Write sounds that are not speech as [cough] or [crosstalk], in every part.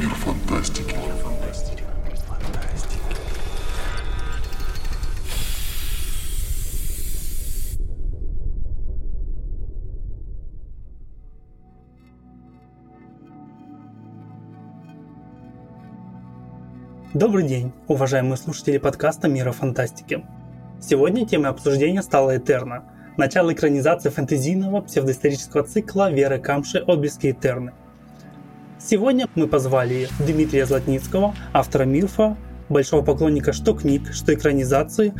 Мир фантастики. Добрый день, уважаемые слушатели подкаста «Мира фантастики». Сегодня темой обсуждения стала Этерна, начало экранизации фэнтезийного псевдоисторического цикла Веры Камши «Отблески Этерны». Сегодня мы позвали Дмитрия Златницкого, автора Мирфа, большого поклонника что книг, что экранизации,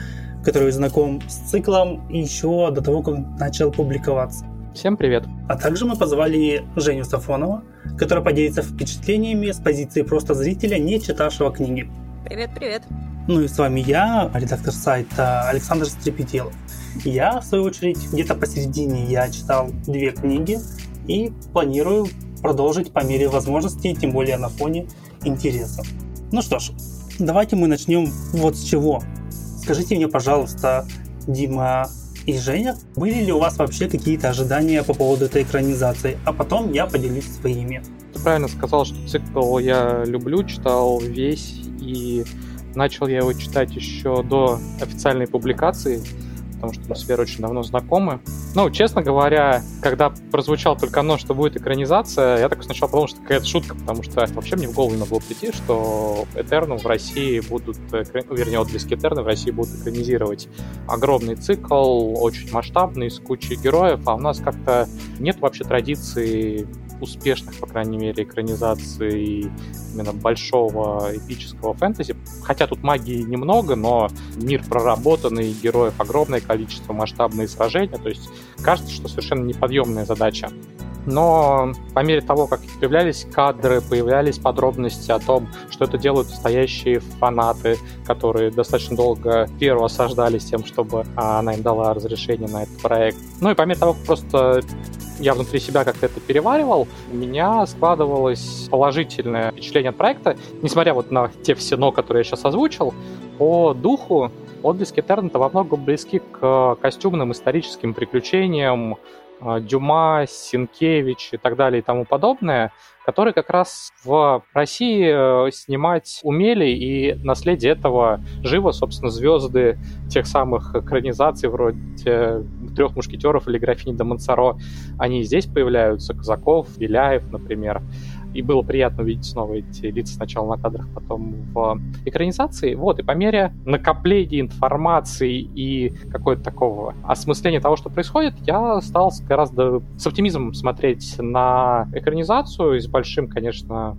который знаком с циклом еще до того, как начал публиковаться. Всем привет. А также мы позвали Женю Сафонова, который поделится впечатлениями с позиции просто зрителя, не читавшего книги. Привет, привет. Ну и с вами я, редактор сайта Александр Стрепетелов. Я, в свою очередь, где-то посередине я читал две книги и планирую продолжить по мере возможности, тем более на фоне интереса. Ну что ж, давайте мы начнем вот с чего. Скажите мне, пожалуйста, Дима, и Женя, были ли у вас вообще какие-то ожидания по поводу этой экранизации? А потом я поделюсь своими. Ты правильно сказал, что цикл я люблю, читал весь, и начал я его читать еще до официальной публикации потому что мы с Верой очень давно знакомы. Ну, честно говоря, когда прозвучал только оно, что будет экранизация, я так сначала подумал, что какая-то шутка, потому что вообще мне в голову не могло прийти, что Этерну в России будут, вернее, отблески Этерна в России будут экранизировать огромный цикл, очень масштабный, с кучей героев, а у нас как-то нет вообще традиции успешных, по крайней мере, экранизаций именно большого эпического фэнтези. Хотя тут магии немного, но мир проработанный, героев огромное количество, масштабные сражения. То есть кажется, что совершенно неподъемная задача. Но по мере того, как появлялись кадры, появлялись подробности о том, что это делают настоящие фанаты, которые достаточно долго первого осаждались тем, чтобы она им дала разрешение на этот проект. Ну и по мере того, как просто я внутри себя как-то это переваривал, у меня складывалось положительное впечатление от проекта, несмотря вот на те все «но», которые я сейчас озвучил, по духу отблески Этерната во многом близки к костюмным историческим приключениям а, Дюма, Синкевич и так далее и тому подобное, которые как раз в России э, снимать умели, и наследие этого живо, собственно, звезды тех самых экранизаций вроде трех мушкетеров или графини де Монсоро, они здесь появляются, Казаков, Беляев, например. И было приятно увидеть снова эти лица сначала на кадрах, потом в экранизации. Вот, и по мере накопления информации и какое-то такого осмысления того, что происходит, я стал гораздо с оптимизмом смотреть на экранизацию и с большим, конечно,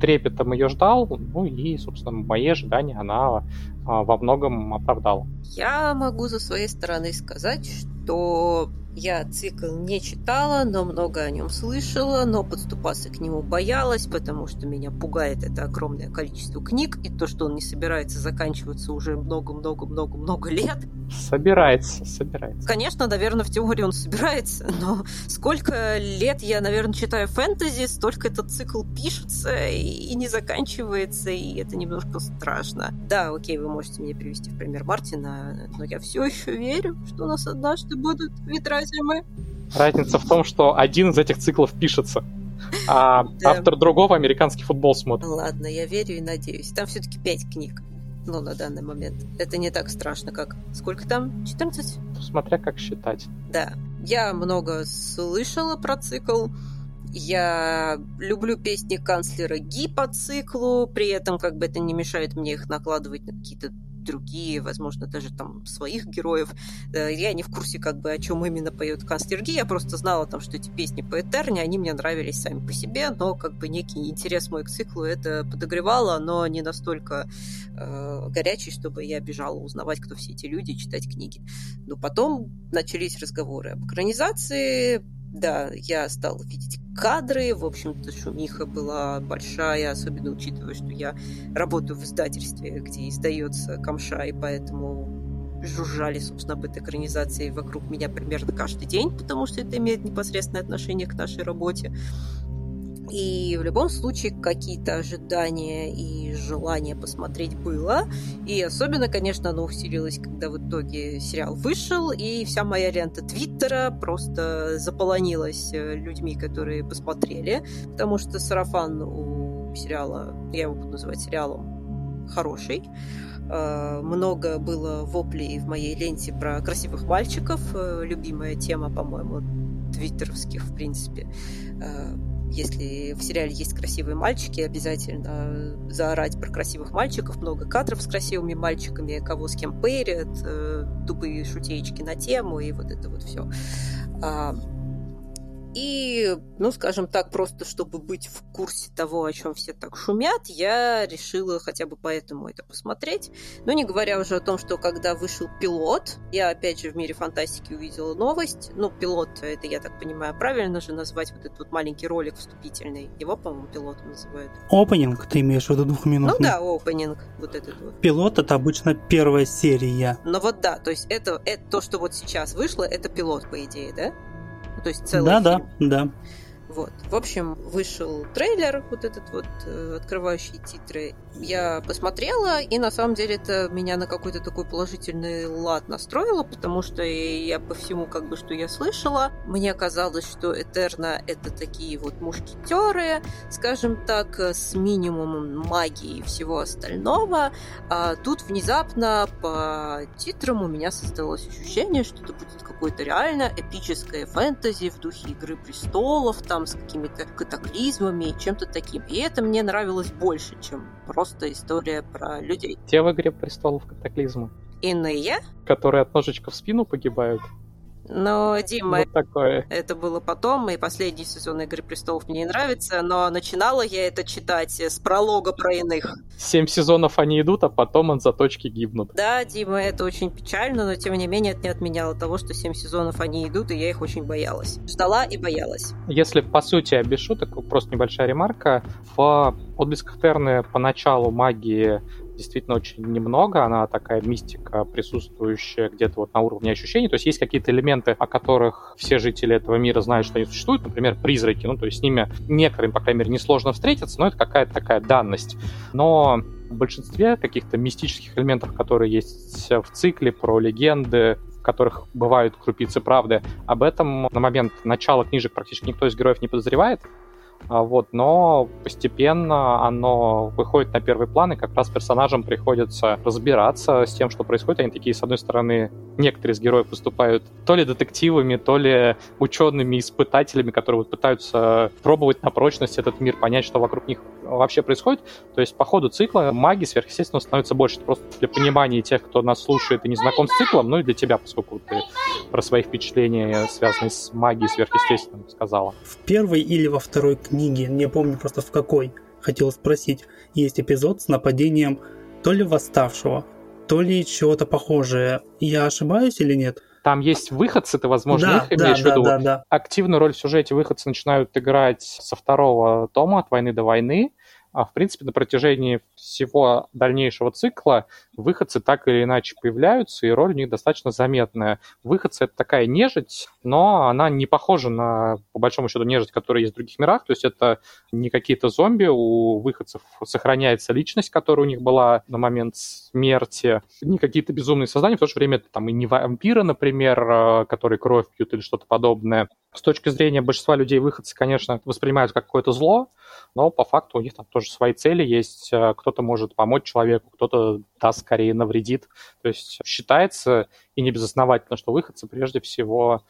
трепетом ее ждал, ну и, собственно, мои ожидания она во многом оправдала. Я могу за своей стороны сказать, что я цикл не читала, но много о нем слышала, но подступаться к нему боялась, потому что меня пугает это огромное количество книг и то, что он не собирается заканчиваться уже много-много-много-много лет. Собирается, собирается. Конечно, наверное, в теории он собирается, но сколько лет я, наверное, читаю фэнтези, столько этот цикл пишется и не заканчивается, и это немножко страшно. Да, окей, вы можете мне привести в пример Мартина, но я все еще верю, что у нас однажды будут ветра зимы. Разница в том, что один из этих циклов пишется, а [laughs] да. автор другого американский футбол смотрит. Ладно, я верю и надеюсь. Там все-таки пять книг. Ну, на данный момент. Это не так страшно, как... Сколько там? 14? Смотря как считать. Да. Я много слышала про цикл. Я люблю песни канцлера Ги по циклу, при этом как бы это не мешает мне их накладывать на какие-то другие, возможно, даже там своих героев. Э, я не в курсе, как бы, о чем именно поет Канстерги. Я просто знала там, что эти песни по Этерне, они мне нравились сами по себе, но как бы некий интерес мой к циклу это подогревало, но не настолько э, горячий, чтобы я бежала узнавать, кто все эти люди, читать книги. Но потом начались разговоры об экранизации, да, я стала видеть кадры, в общем-то, шумиха была большая, особенно учитывая, что я работаю в издательстве, где издается камша, и поэтому жужжали, собственно, об этой экранизации вокруг меня примерно каждый день, потому что это имеет непосредственное отношение к нашей работе. И в любом случае какие-то ожидания и желание посмотреть было. И особенно, конечно, оно усилилось, когда в итоге сериал вышел, и вся моя лента Твиттера просто заполонилась э, людьми, которые посмотрели, потому что сарафан у сериала, я его буду называть сериалом, хороший. Э, много было воплей в моей ленте про красивых мальчиков, э, любимая тема, по-моему, твиттеровских, в принципе. Э, если в сериале есть красивые мальчики, обязательно заорать про красивых мальчиков, много кадров с красивыми мальчиками, кого с кем пэрят, тупые шутеечки на тему и вот это вот все. И, ну, скажем так, просто чтобы быть в курсе того, о чем все так шумят, я решила хотя бы поэтому это посмотреть. Но не говоря уже о том, что когда вышел пилот, я опять же в мире фантастики увидела новость. Ну, пилот, это, я так понимаю, правильно же назвать вот этот вот маленький ролик вступительный. Его, по-моему, пилотом называют. Опенинг, ты имеешь в виду двухминутный? Ну да, опенинг, вот этот вот. Пилот это обычно первая серия. Ну вот да, то есть это, это то, что вот сейчас вышло, это пилот, по идее, да? То есть целый да, фильм. Да, да, Вот. В общем, вышел трейлер, вот этот вот, э, открывающий титры. Я посмотрела, и на самом деле это меня на какой-то такой положительный лад настроило, потому что я по всему, как бы, что я слышала, мне казалось, что Этерна — это такие вот мушкетеры, скажем так, с минимумом магии и всего остального. А тут внезапно по титрам у меня создалось ощущение, что это будет какое-то реально эпическое фэнтези в духе Игры престолов, там с какими-то катаклизмами и чем-то таким. И это мне нравилось больше, чем просто история про людей. Те в «Игре престолов» катаклизмы. Иные? Которые от ножичка в спину погибают. Но, Дима, вот такое. это было потом, и последний сезон «Игры престолов» мне не нравится, но начинала я это читать с пролога про иных. Семь сезонов они идут, а потом он за точки гибнут. Да, Дима, это очень печально, но тем не менее это не отменяло того, что семь сезонов они идут, и я их очень боялась. Ждала и боялась. Если по сути без шуток, просто небольшая ремарка, в отблесках Терны поначалу магии действительно очень немного, она такая мистика, присутствующая где-то вот на уровне ощущений, то есть есть какие-то элементы, о которых все жители этого мира знают, что они существуют, например, призраки, ну, то есть с ними некоторым, по крайней мере, несложно встретиться, но это какая-то такая данность. Но в большинстве каких-то мистических элементов, которые есть в цикле про легенды, в которых бывают крупицы правды, об этом на момент начала книжек практически никто из героев не подозревает, вот, но постепенно оно выходит на первый план, и как раз персонажам приходится разбираться с тем, что происходит. Они такие, с одной стороны, некоторые из героев выступают то ли детективами, то ли учеными, испытателями, которые вот пытаются пробовать на прочность этот мир, понять, что вокруг них вообще происходит. То есть по ходу цикла магии сверхъестественно становится больше. Это просто для понимания тех, кто нас слушает и не знаком с циклом, ну и для тебя, поскольку ты про свои впечатления, связанные с магией сверхъестественным, сказала. В первой или во второй книге, не помню просто в какой, хотел спросить, есть эпизод с нападением то ли восставшего, то ли чего-то похожее. Я ошибаюсь или нет? Там есть выходцы, ты, возможно, да, их имеешь да, в виду. Да, да, да. Активную роль в сюжете выходцы начинают играть со второго тома «От войны до войны», а в принципе на протяжении всего дальнейшего цикла выходцы так или иначе появляются, и роль у них достаточно заметная. Выходцы — это такая нежить, но она не похожа на, по большому счету, нежить, которая есть в других мирах, то есть это не какие-то зомби, у выходцев сохраняется личность, которая у них была на момент смерти, не какие-то безумные создания, в то же время это там и не вампиры, например, э, которые кровь пьют или что-то подобное. С точки зрения большинства людей выходцы, конечно, воспринимают как какое-то зло, но по факту у них там тоже свои цели есть. Э, кто-то может помочь человеку, кто-то даст скорее навредит. То есть считается, и не безосновательно, что выходцы прежде всего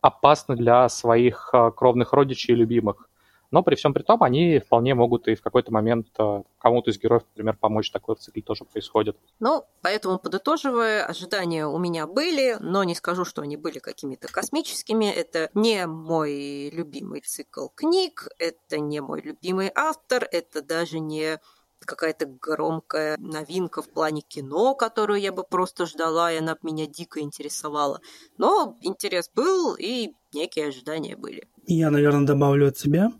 опасны для своих э, кровных родичей и любимых. Но при всем при том, они вполне могут и в какой-то момент э, кому-то из героев, например, помочь. Такое в цикле тоже происходит. Ну, поэтому, подытоживая, ожидания у меня были, но не скажу, что они были какими-то космическими. Это не мой любимый цикл книг, это не мой любимый автор, это даже не какая-то громкая новинка в плане кино, которую я бы просто ждала, и она меня дико интересовала. Но интерес был, и некие ожидания были. Я, наверное, добавлю от себя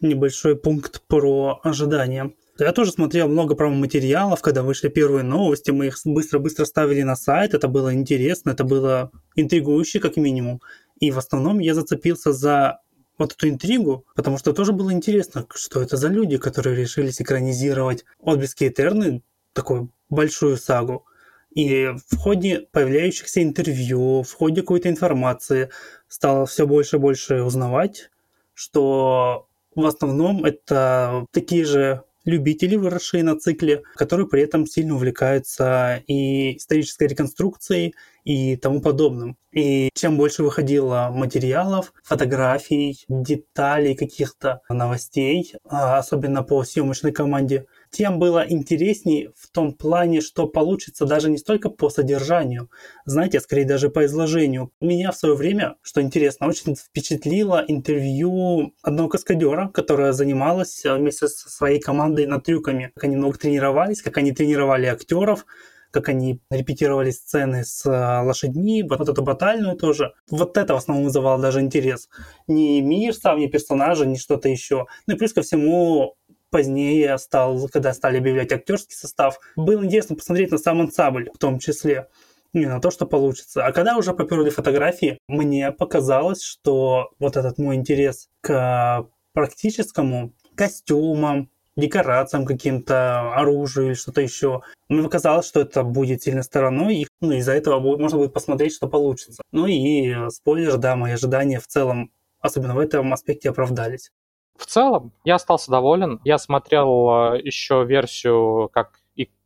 небольшой пункт про ожидания. Я тоже смотрел много промо-материалов, когда вышли первые новости, мы их быстро-быстро ставили на сайт, это было интересно, это было интригующе как минимум. И в основном я зацепился за вот эту интригу, потому что тоже было интересно, что это за люди, которые решили экранизировать «Отблески Этерны», такую большую сагу. И в ходе появляющихся интервью, в ходе какой-то информации стало все больше и больше узнавать, что в основном это такие же любители, выросшие на цикле, которые при этом сильно увлекаются и исторической реконструкцией, и тому подобным. И чем больше выходило материалов, фотографий, деталей, каких-то новостей, а особенно по съемочной команде, тем было интересней в том плане, что получится даже не столько по содержанию, знаете, скорее даже по изложению. Меня в свое время, что интересно, очень впечатлило интервью одного каскадера, которая занималась вместе со своей командой над трюками. Как они много тренировались, как они тренировали актеров, как они репетировали сцены с э, лошадьми, вот эту батальную тоже. Вот это в основном вызывало даже интерес. Не мир сам, не персонажи, не что-то еще. Ну и плюс ко всему позднее стал, когда стали объявлять актерский состав, было интересно посмотреть на сам ансамбль в том числе не на то, что получится. А когда уже поперли фотографии, мне показалось, что вот этот мой интерес к практическому костюмам, декорациям каким-то, оружию или что-то еще. Мне показалось, что это будет сильной стороной, и ну, из-за этого можно будет посмотреть, что получится. Ну и э, спойлер, да, мои ожидания в целом, особенно в этом аспекте, оправдались. В целом, я остался доволен. Я смотрел э, еще версию, как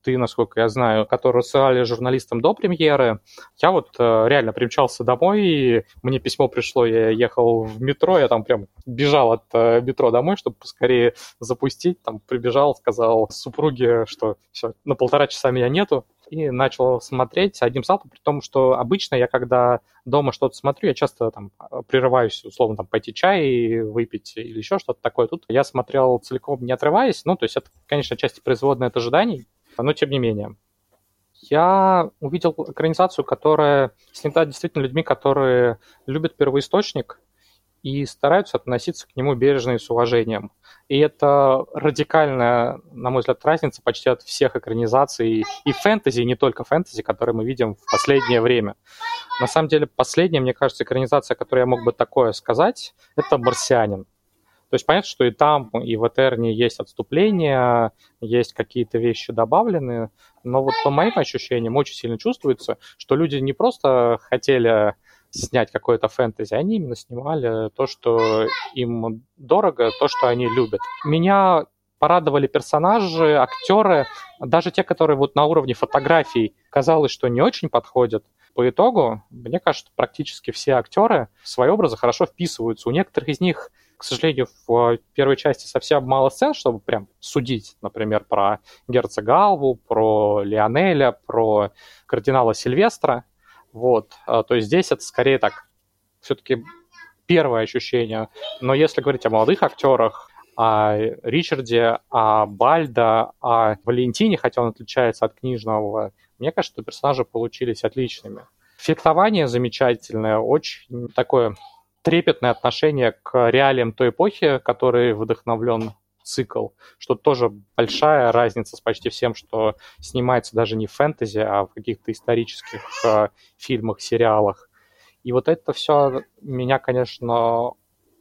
ты, насколько я знаю, которую ссылали журналистам до премьеры. Я вот э, реально примчался домой, и мне письмо пришло, я ехал в метро, я там прям бежал от э, метро домой, чтобы поскорее запустить, там прибежал, сказал супруге, что все, на полтора часа меня нету, и начал смотреть одним салпом, при том, что обычно я, когда дома что-то смотрю, я часто там прерываюсь, условно, там пойти чай выпить или еще что-то такое. Тут я смотрел целиком, не отрываясь, ну, то есть это, конечно, часть производная от ожиданий, но тем не менее. Я увидел экранизацию, которая снята действительно людьми, которые любят первоисточник и стараются относиться к нему бережно и с уважением. И это радикальная, на мой взгляд, разница почти от всех экранизаций и фэнтези, и не только фэнтези, которые мы видим в последнее время. На самом деле, последняя, мне кажется, экранизация, которую я мог бы такое сказать, это «Марсианин». То есть понятно, что и там, и в Этерне есть отступления, есть какие-то вещи добавленные, но вот по моим ощущениям очень сильно чувствуется, что люди не просто хотели снять какое-то фэнтези, они именно снимали то, что им дорого, то, что они любят. Меня порадовали персонажи, актеры, даже те, которые вот на уровне фотографий казалось, что не очень подходят. По итогу, мне кажется, практически все актеры в свои образы хорошо вписываются. У некоторых из них к сожалению, в первой части совсем мало сцен, чтобы прям судить, например, про герцога Алву, про Лионеля, про кардинала Сильвестра. Вот. А, то есть здесь это скорее так, все-таки первое ощущение. Но если говорить о молодых актерах, о Ричарде, о Бальда, о Валентине, хотя он отличается от книжного, мне кажется, что персонажи получились отличными. Фехтование замечательное, очень такое трепетное отношение к реалиям той эпохи, который вдохновлен цикл, что тоже большая разница с почти всем, что снимается даже не в фэнтези, а в каких-то исторических э, фильмах, сериалах. И вот это все меня, конечно,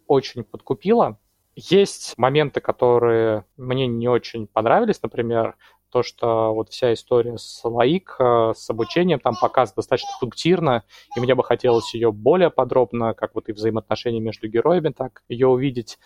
очень подкупило. Есть моменты, которые мне не очень понравились, например, то, что вот вся история с Лаик, э, с обучением там показана достаточно пунктирно, и мне бы хотелось ее более подробно, как вот и взаимоотношения между героями, так ее увидеть.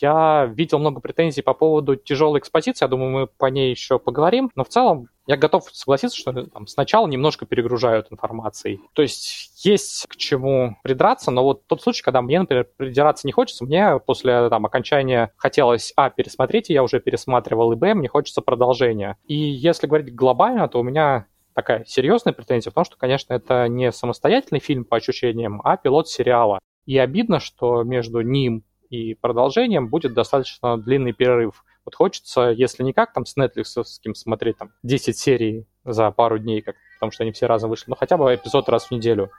Я видел много претензий по поводу тяжелой экспозиции, я думаю, мы по ней еще поговорим, но в целом я готов согласиться, что там, сначала немножко перегружают информацией. То есть есть к чему придраться, но вот тот случай, когда мне, например, придираться не хочется, мне после там, окончания хотелось, а, пересмотреть, и я уже пересматривал, и, б, мне хочется продолжения. И если говорить глобально, то у меня такая серьезная претензия в том, что, конечно, это не самостоятельный фильм по ощущениям, а пилот сериала. И обидно, что между ним и продолжением будет достаточно длинный перерыв. Вот хочется, если не как там с Netflix смотреть там 10 серий за пару дней, как, потому что они все разом вышли, но хотя бы эпизод раз в неделю.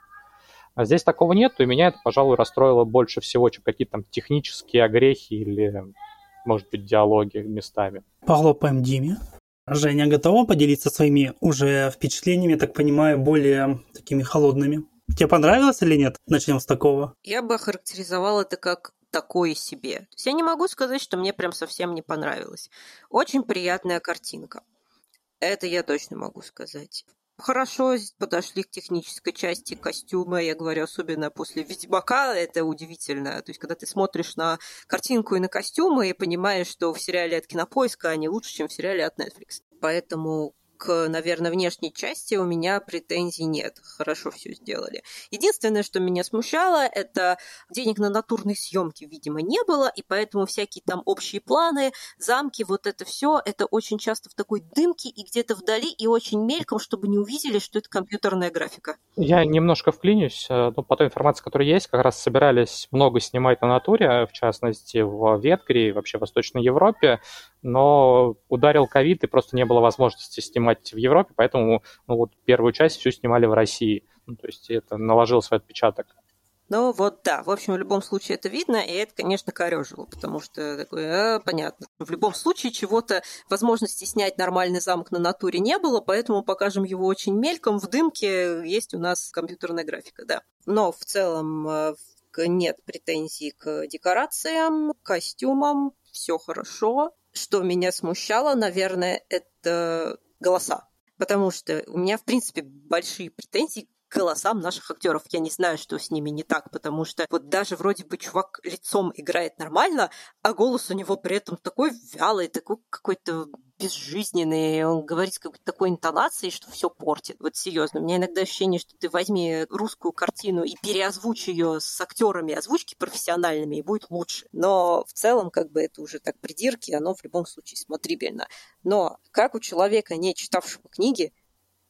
А здесь такого нет, и меня это, пожалуй, расстроило больше всего, чем какие-то там технические огрехи или, может быть, диалоги местами. Похлопаем Диме. Женя готова поделиться своими уже впечатлениями, так понимаю, более такими холодными? Тебе понравилось или нет? Начнем с такого. Я бы охарактеризовал это как такое себе. То есть я не могу сказать, что мне прям совсем не понравилось. Очень приятная картинка. Это я точно могу сказать. хорошо подошли к технической части костюма. Я говорю, особенно после Ведьмака, это удивительно. То есть, когда ты смотришь на картинку и на костюмы и понимаешь, что в сериале от Кинопоиска они лучше, чем в сериале от Netflix. Поэтому к, наверное, внешней части у меня претензий нет. Хорошо все сделали. Единственное, что меня смущало, это денег на натурные съемки, видимо, не было, и поэтому всякие там общие планы, замки, вот это все, это очень часто в такой дымке и где-то вдали, и очень мельком, чтобы не увидели, что это компьютерная графика. Я немножко вклинюсь. Э, ну, по той информации, которая есть, как раз собирались много снимать на натуре, в частности, в Ветгре и вообще в Восточной Европе но ударил ковид, и просто не было возможности снимать в Европе, поэтому ну, вот первую часть всю снимали в России. Ну, то есть это наложило свой отпечаток. Ну вот да, в общем, в любом случае это видно, и это, конечно, корежило, потому что такое, а, понятно. В любом случае чего-то, возможности снять нормальный замок на натуре не было, поэтому покажем его очень мельком, в дымке есть у нас компьютерная графика, да. Но в целом э, нет претензий к декорациям, костюмам, все хорошо. Что меня смущало, наверное, это голоса. Потому что у меня, в принципе, большие претензии голосам наших актеров. Я не знаю, что с ними не так, потому что вот даже вроде бы чувак лицом играет нормально, а голос у него при этом такой вялый, такой какой-то безжизненный, он говорит с какой-то такой интонацией, что все портит. Вот серьезно, у меня иногда ощущение, что ты возьми русскую картину и переозвучь ее с актерами озвучки профессиональными, и будет лучше. Но в целом, как бы это уже так придирки, оно в любом случае смотрибельно. Но как у человека, не читавшего книги,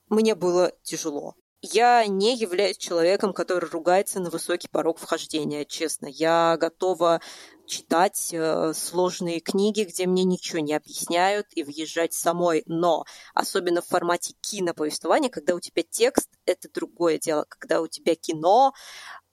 мне было тяжело. Я не являюсь человеком, который ругается на высокий порог вхождения, честно. Я готова читать э, сложные книги, где мне ничего не объясняют, и въезжать самой. Но особенно в формате киноповествования, когда у тебя текст, это другое дело. Когда у тебя кино,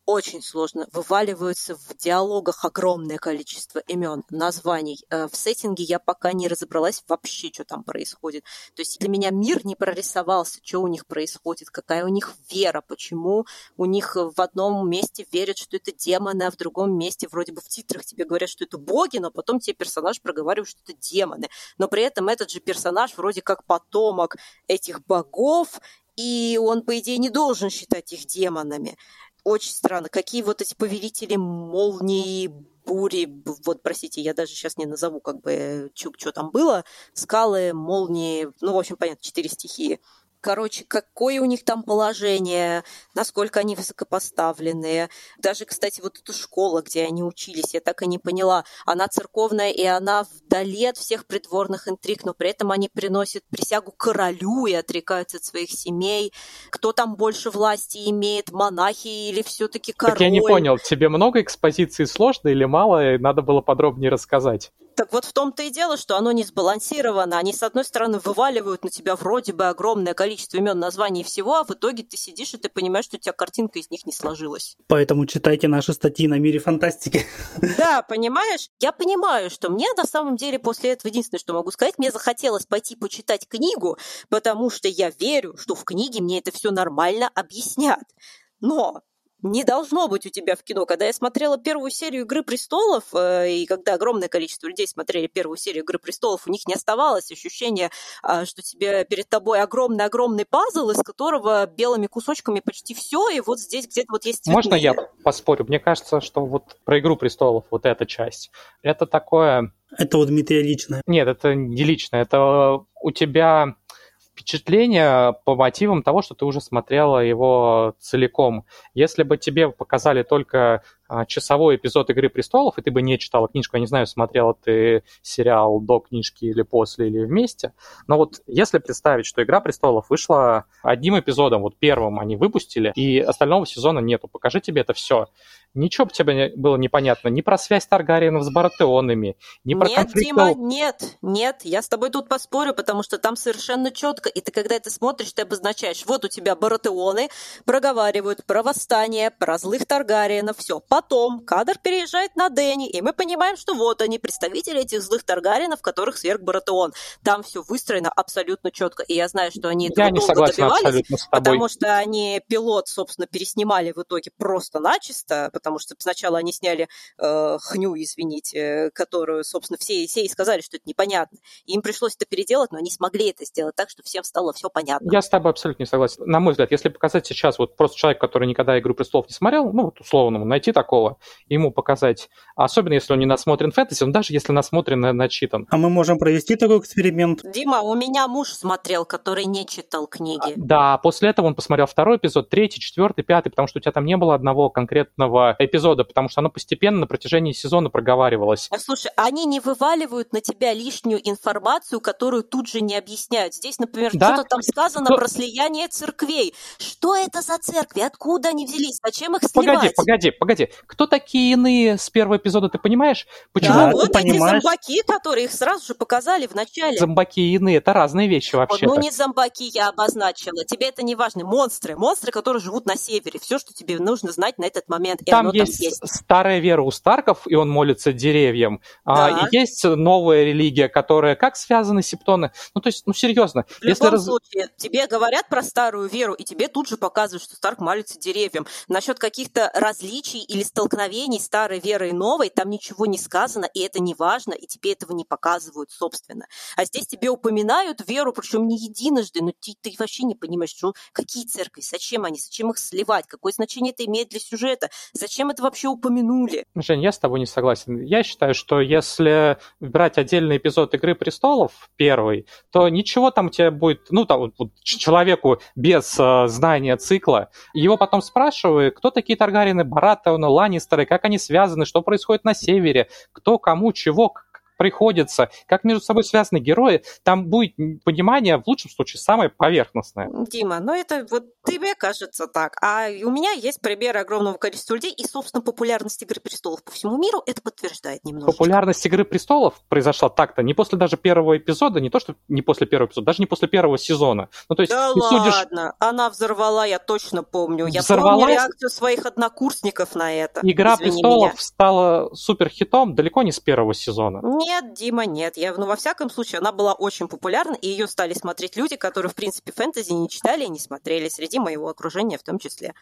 очень сложно. Вываливаются в диалогах огромное количество имен, названий. Э, в сеттинге я пока не разобралась вообще, что там происходит. То есть для меня мир не прорисовался, что у них происходит, какая у них вера, почему у них в одном месте верят, что это демоны, а в другом месте вроде бы в титрах тебе говорят, что это боги, но потом тебе персонаж проговаривает, что это демоны. Но при этом этот же персонаж вроде как потомок этих богов, и он, по идее, не должен считать их демонами очень странно. Какие вот эти повелители молнии, бури, вот, простите, я даже сейчас не назову, как бы, что там было, скалы, молнии, ну, в общем, понятно, четыре стихии короче, какое у них там положение, насколько они высокопоставленные. Даже, кстати, вот эта школа, где они учились, я так и не поняла. Она церковная, и она вдали от всех придворных интриг, но при этом они приносят присягу королю и отрекаются от своих семей. Кто там больше власти имеет, монахи или все-таки король? Так я не понял, тебе много экспозиции сложно или мало? Надо было подробнее рассказать. Так вот в том-то и дело, что оно не сбалансировано. Они, с одной стороны, вываливают на тебя вроде бы огромное количество имен, названий и всего, а в итоге ты сидишь и ты понимаешь, что у тебя картинка из них не сложилась. Поэтому читайте наши статьи на мире фантастики. [laughs] Да, понимаешь? Я понимаю, что мне на самом деле после этого единственное, что могу сказать, мне захотелось пойти почитать книгу, потому что я верю, что в книге мне это все нормально объяснят. Но не должно быть у тебя в кино. Когда я смотрела первую серию «Игры престолов», э, и когда огромное количество людей смотрели первую серию «Игры престолов», у них не оставалось ощущения, а, что тебе перед тобой огромный-огромный пазл, из которого белыми кусочками почти все, и вот здесь где-то вот есть цветные. Можно я поспорю? Мне кажется, что вот про «Игру престолов» вот эта часть, это такое... Это у Дмитрия личное. Нет, это не личное. Это у тебя впечатление по мотивам того, что ты уже смотрела его целиком. Если бы тебе показали только а, часовой эпизод «Игры престолов», и ты бы не читала книжку, я не знаю, смотрела ты сериал до книжки или после, или вместе, но вот если представить, что «Игра престолов» вышла одним эпизодом, вот первым они выпустили, и остального сезона нету, покажи тебе это все. Ничего бы тебе было непонятно ни про связь Таргариенов с Баратеонами, ни про Нет, конфликт... Дима, нет, нет, я с тобой тут поспорю, потому что там совершенно четко, и ты когда это смотришь, ты обозначаешь, вот у тебя Баратеоны проговаривают про восстание, про злых Таргариенов, все, Потом кадр переезжает на Дэнни, и мы понимаем, что вот они, представители этих злых Таргаринов, которых сверг Баратеон. Там все выстроено абсолютно четко. И я знаю, что они я не долго согласен добивались, потому что они пилот, собственно, переснимали в итоге просто-начисто, потому что сначала они сняли э, хню, извините, которую, собственно, все, все и сказали, что это непонятно. И им пришлось это переделать, но они смогли это сделать так, что всем стало все понятно. Я с тобой абсолютно не согласен. На мой взгляд, если показать сейчас вот просто человек, который никогда «Игру престолов» не смотрел, ну, вот условно, найти такого, ему показать, особенно если он не насмотрен фэнтези, он даже если насмотрен, начитан. А мы можем провести такой эксперимент? Дима, у меня муж смотрел, который не читал книги. Да, после этого он посмотрел второй эпизод, третий, четвертый, пятый, потому что у тебя там не было одного конкретного эпизода, потому что оно постепенно на протяжении сезона проговаривалось. А, слушай, они не вываливают на тебя лишнюю информацию, которую тут же не объясняют. Здесь, например, да? что-то там сказано Кто... про слияние церквей. Что это за церкви? Откуда они взялись? Зачем их сливать? Погоди, погоди, погоди. Кто такие иные с первого эпизода, ты понимаешь? Почему? Да, вот эти понимаешь? зомбаки, которые их сразу же показали в начале. Зомбаки и иные, это разные вещи вообще. Ну, не зомбаки я обозначила. Тебе это не важно. Монстры. Монстры, которые живут на севере. Все, что тебе нужно знать на этот момент. И там, есть там есть старая вера у Старков, и он молится деревьям. А, да. А, и есть новая религия, которая как связаны септоны. Ну, то есть, ну, серьезно. В если любом раз... случае, тебе говорят про старую веру, и тебе тут же показывают, что Старк молится деревьям. Насчет каких-то различий или столкновений старой веры и новой, там ничего не сказано, и это не важно, и тебе этого не показывают, собственно. А здесь тебе упоминают веру, причем не единожды, но ты, ты вообще не понимаешь, что, какие церкви, зачем они, зачем их сливать, какое значение это имеет для сюжета, зачем это вообще упомянули. Жень, я с тобой не согласен. Я считаю, что если брать отдельный эпизод «Игры престолов», первый, то ничего там тебе будет, ну, там, человеку без э, знания цикла, его потом спрашивают, кто такие Таргарины, Бараттауны, Ланнистеры, как они связаны, что происходит на севере, кто кому чего, приходится, как между собой связаны герои, там будет понимание, в лучшем случае, самое поверхностное. Дима, ну это вот тебе кажется так. А у меня есть примеры огромного количества людей, и, собственно, популярность «Игры престолов» по всему миру это подтверждает немного. Популярность «Игры престолов» произошла так-то не после даже первого эпизода, не то, что не после первого эпизода, даже не после первого сезона. Ну, то есть, да ладно, судишь... она взорвала, я точно помню. Я Взорвалась... помню реакцию своих однокурсников на это. «Игра Извини престолов» меня. стала суперхитом далеко не с первого сезона. Нет, Дима, нет. Я, ну, во всяком случае, она была очень популярна, и ее стали смотреть люди, которые, в принципе, фэнтези не читали и не смотрели, среди моего окружения в том числе.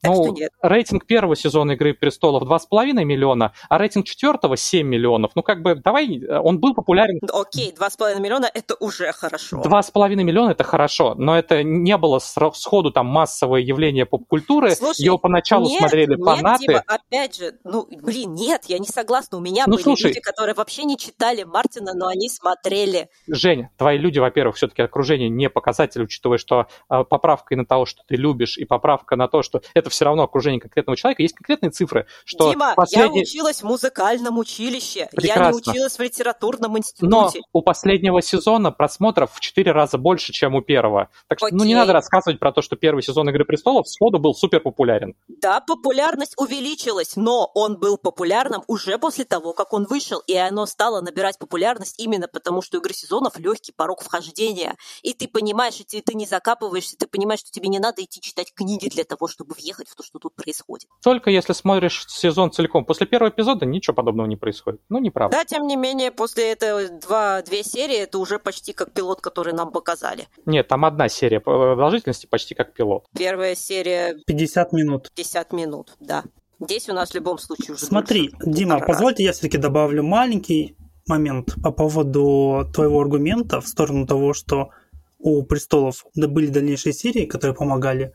Так ну, рейтинг первого сезона «Игры престолов» 2,5 миллиона, а рейтинг четвертого 7 миллионов. Ну, как бы, давай, он был популярен... Окей, 2,5 миллиона – это уже хорошо. 2,5 миллиона – это хорошо, но это не было сходу там массовое явление поп-культуры. Слушай, Его поначалу нет, смотрели нет, фанаты. Дима, опять же, ну, блин, нет, я не согласна. У меня ну, были слушай, люди, которые вообще не читали Мартина, но они смотрели. Женя, твои люди, во-первых, все-таки окружение не показатель, учитывая, что э, поправка и на то, что ты любишь, и поправка на то, что это это все равно окружение конкретного человека. Есть конкретные цифры, что Дима, последний... я училась в музыкальном училище, Прекрасно. я не училась в литературном институте. Но у последнего сезона просмотров в 4 раза больше, чем у первого. Так что, ну, не надо рассказывать про то, что первый сезон «Игры престолов» сходу был супер популярен. Да, популярность увеличилась, но он был популярным уже после того, как он вышел, и оно стало набирать популярность именно потому, что «Игры сезонов» легкий порог вхождения. И ты понимаешь, и ты, ты не закапываешься, ты понимаешь, что тебе не надо идти читать книги для того, чтобы въехать въехать в то, что тут происходит. Только если смотришь сезон целиком. После первого эпизода ничего подобного не происходит. Ну, неправда. Да, тем не менее, после этого два, две серии это уже почти как пилот, который нам показали. Нет, там одна серия продолжительности почти как пилот. Первая серия... 50 минут. 50 минут, да. Здесь у нас в любом случае уже Смотри, Дима, Ара. позвольте я все-таки добавлю маленький момент по поводу твоего аргумента в сторону того, что у престолов были дальнейшие серии, которые помогали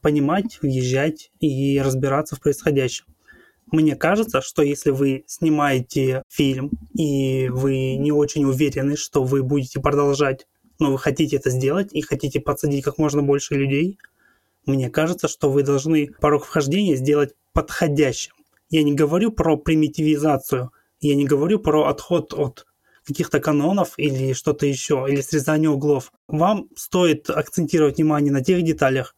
понимать, въезжать и разбираться в происходящем. Мне кажется, что если вы снимаете фильм и вы не очень уверены, что вы будете продолжать, но вы хотите это сделать и хотите подсадить как можно больше людей, мне кажется, что вы должны порог вхождения сделать подходящим. Я не говорю про примитивизацию, я не говорю про отход от каких-то канонов или что-то еще, или срезание углов. Вам стоит акцентировать внимание на тех деталях,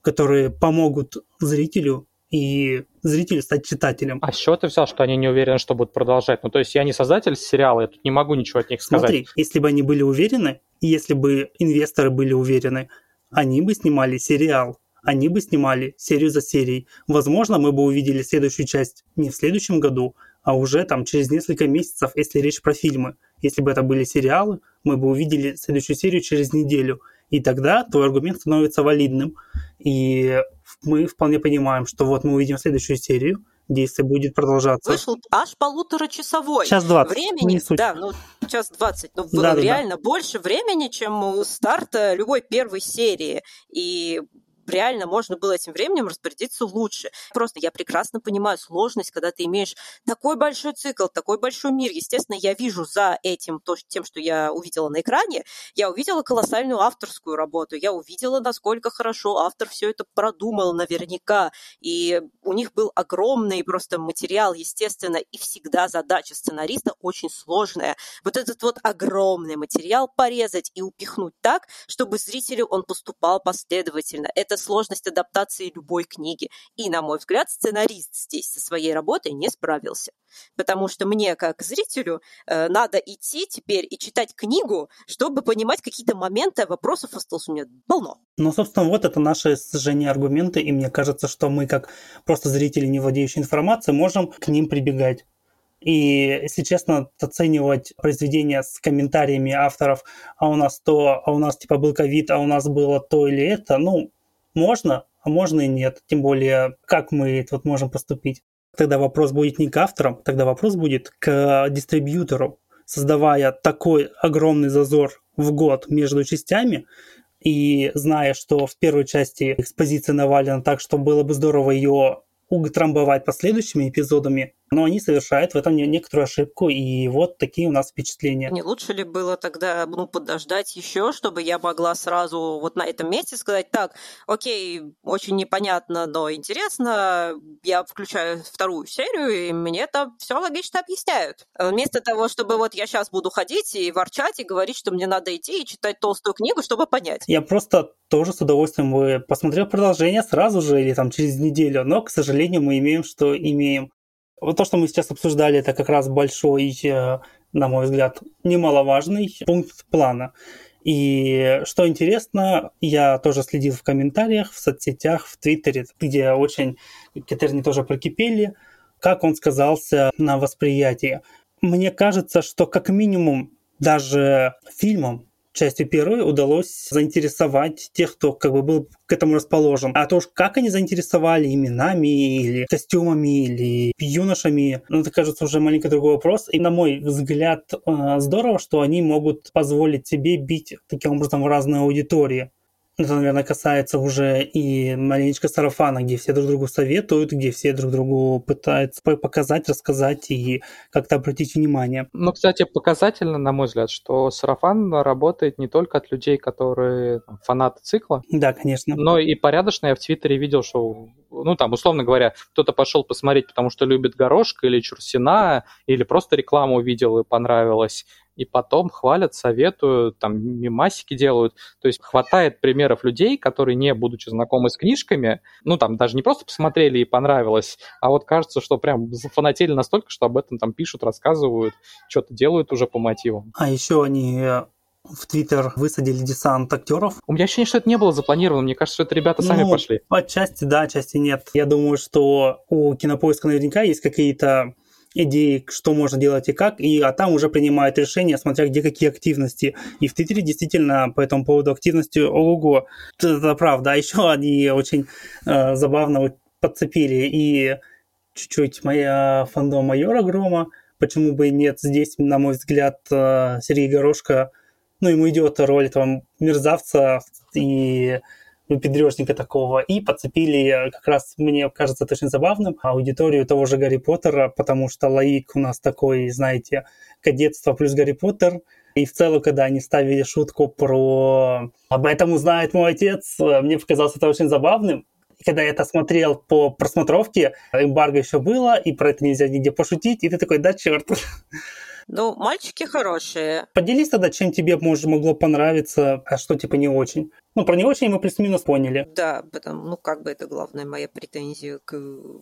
которые помогут зрителю и зрителю стать читателем. А с чего ты взял, что они не уверены, что будут продолжать? Ну, то есть я не создатель сериала, я тут не могу ничего от них сказать. Смотри, если бы они были уверены, и если бы инвесторы были уверены, они бы снимали сериал, они бы снимали серию за серией. Возможно, мы бы увидели следующую часть не в следующем году, а уже там через несколько месяцев, если речь про фильмы. Если бы это были сериалы, мы бы увидели следующую серию через неделю. И тогда твой аргумент становится валидным. И мы вполне понимаем, что вот мы увидим следующую серию, действие будет продолжаться. Вышел аж полуторачасовой. Час двадцать. Времени, не суть. да, ну, час двадцать. Ну, Да, да, реально больше времени, чем у старта любой первой серии. И реально можно было этим временем распорядиться лучше. Просто я прекрасно понимаю сложность, когда ты имеешь такой большой цикл, такой большой мир. Естественно, я вижу за этим, то, тем, что я увидела на экране, я увидела колоссальную авторскую работу, я увидела, насколько хорошо автор все это продумал наверняка. И у них был огромный просто материал, естественно, и всегда задача сценариста очень сложная. Вот этот вот огромный материал порезать и упихнуть так, чтобы зрителю он поступал последовательно. Это сложность адаптации любой книги. И, на мой взгляд, сценарист здесь со своей работой не справился. Потому что мне, как зрителю, э, надо идти теперь и читать книгу, чтобы понимать какие-то моменты, вопросов осталось у меня полно. Ну, собственно, вот это наши сожжения аргументы, и мне кажется, что мы, как просто зрители, не владеющие информацией, можем к ним прибегать. И, если честно, оценивать произведения с комментариями авторов, а у нас то, а у нас типа был ковид, а у нас было то или это, ну, можно, а можно и нет. Тем более, как мы вот можем поступить. Тогда вопрос будет не к авторам, тогда вопрос будет к дистрибьютору. Создавая такой огромный зазор в год между частями, и зная, что в первой части экспозиция навалена так, что было бы здорово ее утрамбовать последующими эпизодами, но они совершают в этом некоторую ошибку, и вот такие у нас впечатления. Не лучше ли было тогда ну, подождать еще, чтобы я могла сразу вот на этом месте сказать, так, окей, очень непонятно, но интересно, я включаю вторую серию, и мне это все логично объясняют. Вместо того, чтобы вот я сейчас буду ходить и ворчать, и говорить, что мне надо идти и читать толстую книгу, чтобы понять. Я просто тоже с удовольствием бы посмотрел продолжение сразу же или там через неделю, но, к сожалению, мы имеем, что имеем. Вот то, что мы сейчас обсуждали, это как раз большой, э, на мой взгляд, немаловажный пункт плана. И что интересно, я тоже следил в комментариях, в соцсетях, в Твиттере, где очень Кетерни тоже прокипели, как он сказался на восприятие. Мне кажется, что как минимум даже фильмом частью первой удалось заинтересовать тех, кто как бы был к этому расположен. А то как они заинтересовали именами или костюмами или юношами, ну, это, кажется, уже маленько другой вопрос. И, на мой взгляд, э, здорово, что они могут позволить себе бить таким образом в разные аудитории. Это, наверное, касается уже и маленечко сарафана, где все друг другу советуют, где все друг другу пытаются показать, рассказать и как-то обратить внимание. Ну, кстати, показательно, на мой взгляд, что сарафан работает не только от людей, которые фанаты цикла. Да, конечно. Но и порядочно я в Твиттере видел, что, ну, там, условно говоря, кто-то пошел посмотреть, потому что любит горошка или чурсина, или просто рекламу увидел и понравилось и потом хвалят, советуют, там мимасики делают. То есть хватает примеров людей, которые, не будучи знакомы с книжками, ну там даже не просто посмотрели и понравилось, а вот кажется, что прям зафанатели настолько, что об этом там пишут, рассказывают, что-то делают уже по мотивам. А еще они э, в Твиттер высадили десант актеров. У меня ощущение, что это не было запланировано. Мне кажется, что это ребята сами ну, пошли. Отчасти да, отчасти нет. Я думаю, что у Кинопоиска наверняка есть какие-то идеи, что можно делать и как, и, а там уже принимают решения, смотря где какие активности. И в Твиттере действительно по этому поводу активности ого-го. Это правда. А еще они очень э, забавно подцепили и чуть-чуть моя фандом майора Грома. Почему бы и нет? Здесь, на мой взгляд, э, Сергей Горошко, ну, ему идет роль этого мерзавца и выпендрежника такого, и подцепили, как раз мне кажется очень забавным, аудиторию того же Гарри Поттера, потому что Лаик у нас такой, знаете, кадетство плюс Гарри Поттер, и в целом, когда они ставили шутку про «об этом узнает мой отец», мне показалось это очень забавным, и когда я это смотрел по просмотровке, эмбарго еще было, и про это нельзя нигде пошутить, и ты такой, да черт. [laughs] Ну, мальчики хорошие. Поделись тогда, чем тебе может, могло понравиться, а что типа не очень. Ну, про не очень мы плюс-минус поняли. Да, потому, ну, как бы это главная моя претензия к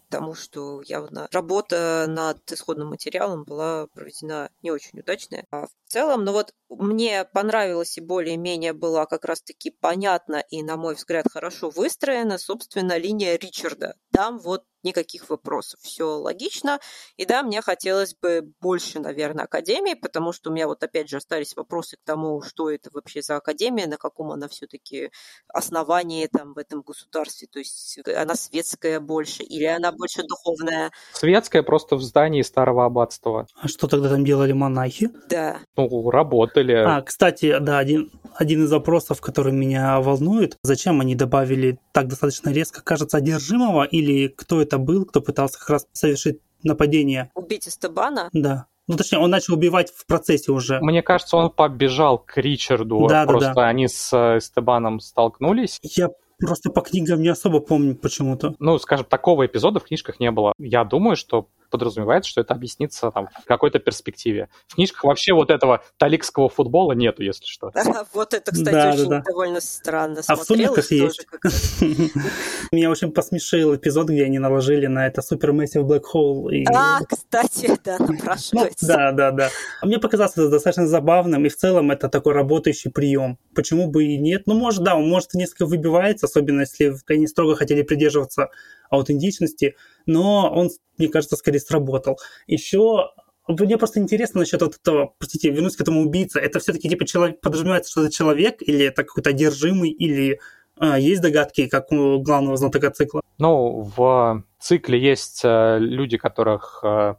тому, что явно работа над исходным материалом была проведена не очень удачная. А в целом, ну вот мне понравилось и более-менее была как раз-таки понятна и, на мой взгляд, хорошо выстроена, собственно, линия Ричарда. Там вот никаких вопросов. Все логично. И да, мне хотелось бы больше, наверное, Академии, потому что у меня вот опять же остались вопросы к тому, что это вообще за Академия, на каком она все-таки основании там в этом государстве. То есть она светская больше или она больше духовная? Светская просто в здании старого аббатства. А что тогда там делали монахи? Да. Ну, работали. А, кстати, да, один, один из вопросов, который меня волнует, зачем они добавили так достаточно резко, кажется, одержимого, или кто это был, кто пытался как раз совершить нападение? Убить Эстебана? Да. Ну, точнее, он начал убивать в процессе уже. Мне кажется, он побежал к Ричарду. Да, просто да, да. они с э, Эстебаном столкнулись. Я просто по книгам не особо помню почему-то. Ну, скажем, такого эпизода в книжках не было. Я думаю, что подразумевается, что это объяснится там, в какой-то перспективе. В книжках вообще вот этого таликского футбола нету, если что. [laughs] Вот это, кстати, Да, очень да. довольно странно А в «Сумерках» есть. [laughs] Меня очень посмешил эпизод, где они наложили на это Supermassive Black Hole. А, кстати, [laughs] да, Ну, напрашивается. да, да, да. А Мне показалось это достаточно забавным, и в целом это такой работающий прием. Почему бы и нет? Ну, может, да, он может несколько выбивается, особенно если они строго хотели придерживаться аутентичности, но он, мне кажется, скорее сработал. Еще мне просто интересно насчет вот этого, простите, вернусь к этому убийце. Это все-таки типа человек, подразумевается, что это человек, или это какой-то одержимый, или а, есть догадки, как у главного знатока цикла? Ну, в цикле есть э, люди, которых э,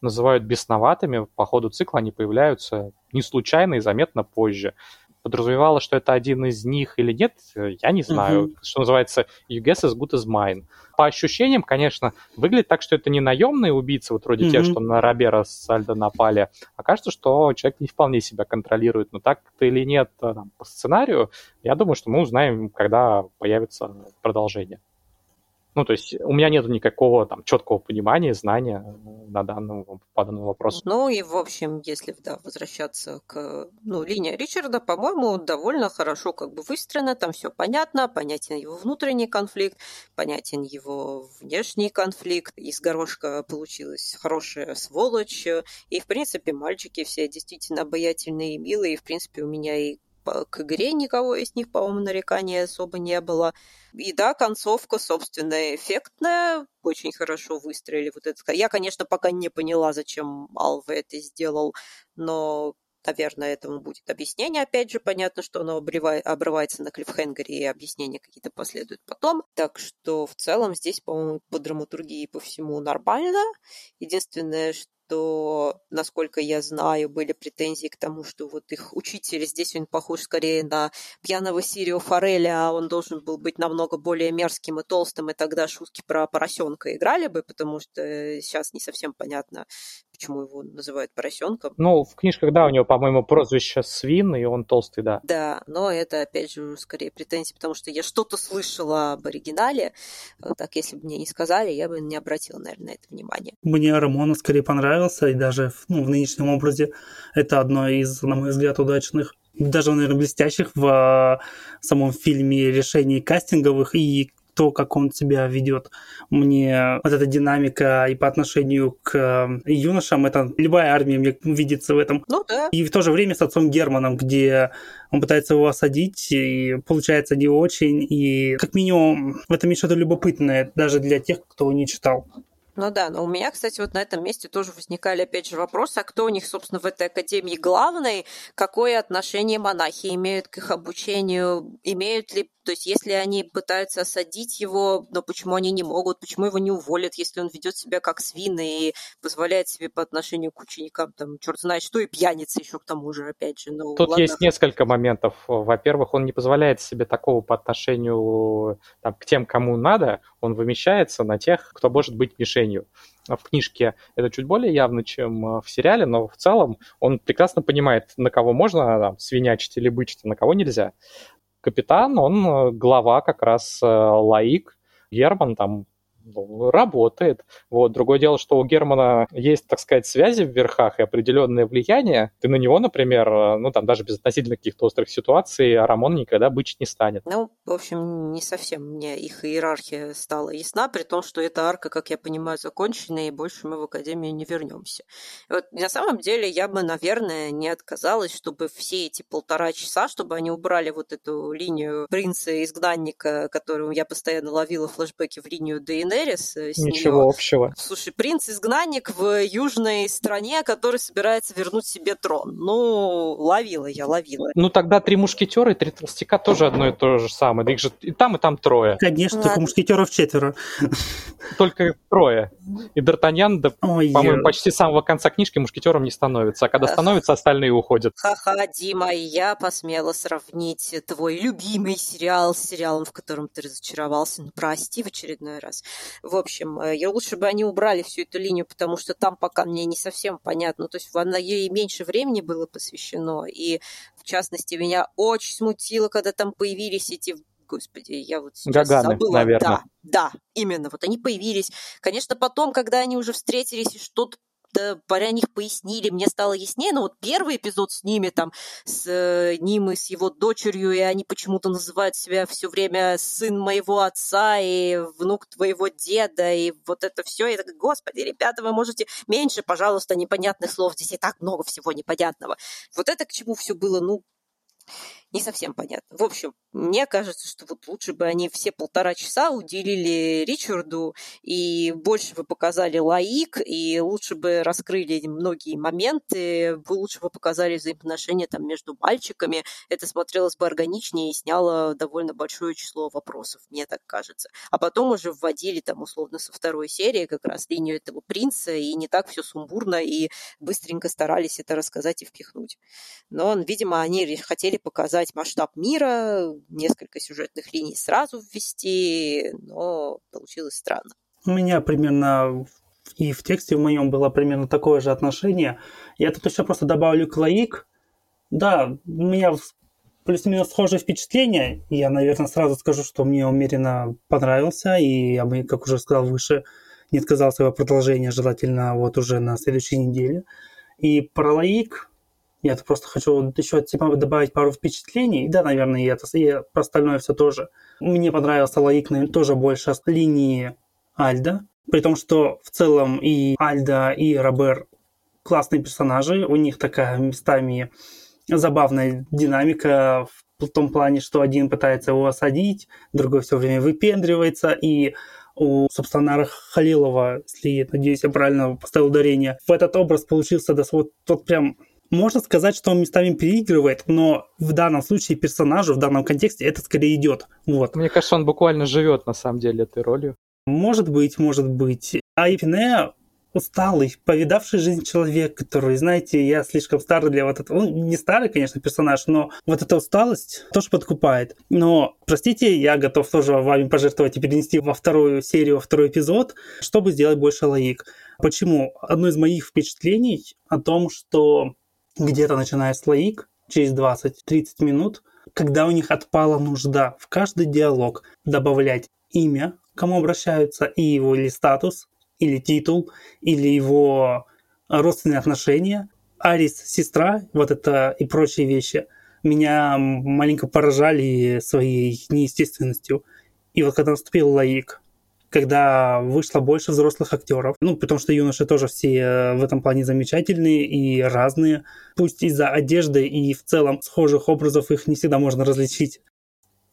называют бесноватыми. По ходу цикла они появляются не случайно и заметно позже. Подразумевало, что это один из них или нет, я не знаю. Мгм. Что называется, you guess as good as mine. По ощущениям, конечно, выглядит так, что это не наемные убийцы, вот вроде тех, Мгм. что на Робера с Альдо напали, а кажется, что человек не вполне себя контролирует. Но так это или нет э, там, по сценарию, я думаю, что мы узнаем, когда появится продолжение. Ну, то есть у меня нет никакого там четкого понимания, знания на данном, по данному вопросу. Ну и, в общем, если да, возвращаться к... Ну, линия Ричарда, по-моему, довольно хорошо как бы выстроена, там все понятно, понятен его внутренний конфликт, понятен его внешний конфликт. Из горошка получилась хорошая сволочь, и, в принципе, мальчики все действительно обаятельные и милые, и, в принципе, у меня и к игре никого из них, по-моему, нареканий особо не было. И да, концовка, собственно, эффектная, очень хорошо выстроили вот это. Я, конечно, пока не поняла, зачем Алва это сделал, но Наверное, этому будет объяснение. Опять же, понятно, что оно обрывается на клиффхенгере, и объяснения какие-то последуют потом. Так что в целом здесь, по-моему, по драматургии по всему нормально. Единственное, что, насколько я знаю, были претензии к тому, что вот их учитель здесь он похож скорее на пьяного Сирио Фореля, а он должен был быть намного более мерзким и толстым, и тогда шутки про поросенка играли бы, потому что сейчас не совсем понятно, почему его называют поросенком. Ну, в книжках, да, у него, по-моему, прозвище Свин, и он толстый, да. Да, но это, опять же, скорее претензии, потому что я что-то слышала об оригинале. Вот Так, если бы мне не сказали, я бы не обратила, наверное, на это внимание. Мне Рамона скорее понравился, и даже в- ну, в нынешнем образе это одно из, на мой взгляд, удачных, даже, наверное, блестящих в а, самом фильме решений кастинговых и то, как он себя ведет. Мне вот эта динамика и по отношению к э, юношам, это любая армия мне видится в этом. Ну да, И в то же время с отцом Германом, где он пытается его осадить, и получается не очень. И как минимум в этом есть что-то любопытное, даже для тех, кто не читал. Ну да, но у меня, кстати, вот на этом месте тоже возникали опять же вопросы, а кто у них, собственно, в этой академии главный, какое отношение монахи имеют к их обучению, имеют ли, то есть если они пытаются осадить его, но почему они не могут, почему его не уволят, если он ведет себя как свин и позволяет себе по отношению к ученикам, там, черт знает что, и пьяница еще к тому же, опять же. Ну, Тут ладно. есть несколько моментов. Во-первых, он не позволяет себе такого по отношению там, к тем, кому надо. Он вымещается на тех, кто может быть мишенью. В книжке это чуть более явно, чем в сериале, но в целом он прекрасно понимает, на кого можно там, свинячить или бычить, а на кого нельзя. Капитан, он э, глава как раз э, лаик. Герман там работает. Вот. Другое дело, что у Германа есть, так сказать, связи в верхах и определенное влияние. Ты на него, например, ну там даже без относительно каких-то острых ситуаций, а Рамон никогда бычить не станет. Ну, в общем, не совсем мне их иерархия стала ясна, при том, что эта арка, как я понимаю, закончена, и больше мы в Академию не вернемся. Вот на самом деле я бы, наверное, не отказалась, чтобы все эти полтора часа, чтобы они убрали вот эту линию принца-изгнанника, которую я постоянно ловила флешбеки в линию Дейенерис, Дейнерис. С Ничего нее. общего. Слушай, принц-изгнанник в южной стране, который собирается вернуть себе трон. Ну, ловила я, ловила. Ну тогда три мушкетера и три толстяка тоже одно и то же самое. Да их же и там, и там трое. Конечно, Ладно. только мушкетеров четверо. Только трое. И Д'Артаньян, да, по-моему, э, почти с самого конца книжки мушкетером не становится. А когда становится, остальные уходят. Ха-ха, Дима, я посмела сравнить твой любимый сериал с сериалом, в котором ты разочаровался. Ну, прости в очередной раз. В общем, э, я лучше бы они убрали всю эту линию, потому что там пока мне не совсем понятно. То есть на ей меньше времени было посвящено, и в частности меня очень смутило, когда там появились эти Господи, я вот сейчас Гаганы, забыла. наверно. Да, да, именно. Вот они появились. Конечно, потом, когда они уже встретились и что-то да, про них пояснили, мне стало яснее, но вот первый эпизод с ними, там, с э, ним и с его дочерью, и они почему-то называют себя все время сын моего отца и внук твоего деда, и вот это все. Я такая, господи, ребята, вы можете меньше, пожалуйста, непонятных слов, здесь и так много всего непонятного. Вот это к чему все было, ну, не совсем понятно. В общем, мне кажется, что вот лучше бы они все полтора часа уделили Ричарду и больше бы показали Лаик, и лучше бы раскрыли многие моменты, бы лучше бы показали взаимоотношения там между мальчиками. Это смотрелось бы органичнее и сняло довольно большое число вопросов, мне так кажется. А потом уже вводили там условно со второй серии как раз линию этого принца, и не так все сумбурно, и быстренько старались это рассказать и впихнуть. Но, видимо, они хотели показать масштаб мира, несколько сюжетных линий сразу ввести, но получилось странно. У меня примерно и в тексте в моем было примерно такое же отношение. Я тут еще просто добавлю клоик. Да, у меня плюс-минус схожие впечатления. Я, наверное, сразу скажу, что мне умеренно понравился, и я бы, как уже сказал выше, не отказался его продолжения, желательно вот уже на следующей неделе. И про лаик я просто хочу еще типа, добавить пару впечатлений. Да, наверное, и, это, и про остальное все тоже. Мне понравился лаик наверное, тоже больше с линии Альда. При том, что в целом и Альда, и Робер классные персонажи. У них такая местами забавная динамика в том плане, что один пытается его осадить, другой все время выпендривается, и у Субстанара Халилова, если, надеюсь, я правильно поставил ударение, в этот образ получился да, вот тот прям можно сказать, что он местами переигрывает, но в данном случае персонажу, в данном контексте это скорее идет. Вот. Мне кажется, он буквально живет на самом деле этой ролью. Может быть, может быть. А Епине усталый, повидавший жизнь человек, который, знаете, я слишком старый для вот этого. Он не старый, конечно, персонаж, но вот эта усталость тоже подкупает. Но, простите, я готов тоже вами пожертвовать и перенести во вторую серию, во второй эпизод, чтобы сделать больше лаик. Почему? Одно из моих впечатлений о том, что где-то начиная с лаик, через 20-30 минут, когда у них отпала нужда в каждый диалог добавлять имя, кому обращаются, и его или статус, или титул, или его родственные отношения. Арис, сестра, вот это и прочие вещи меня маленько поражали своей неестественностью. И вот когда наступил лаик, когда вышло больше взрослых актеров. Ну, потому что юноши тоже все в этом плане замечательные и разные. Пусть из-за одежды и в целом схожих образов их не всегда можно различить.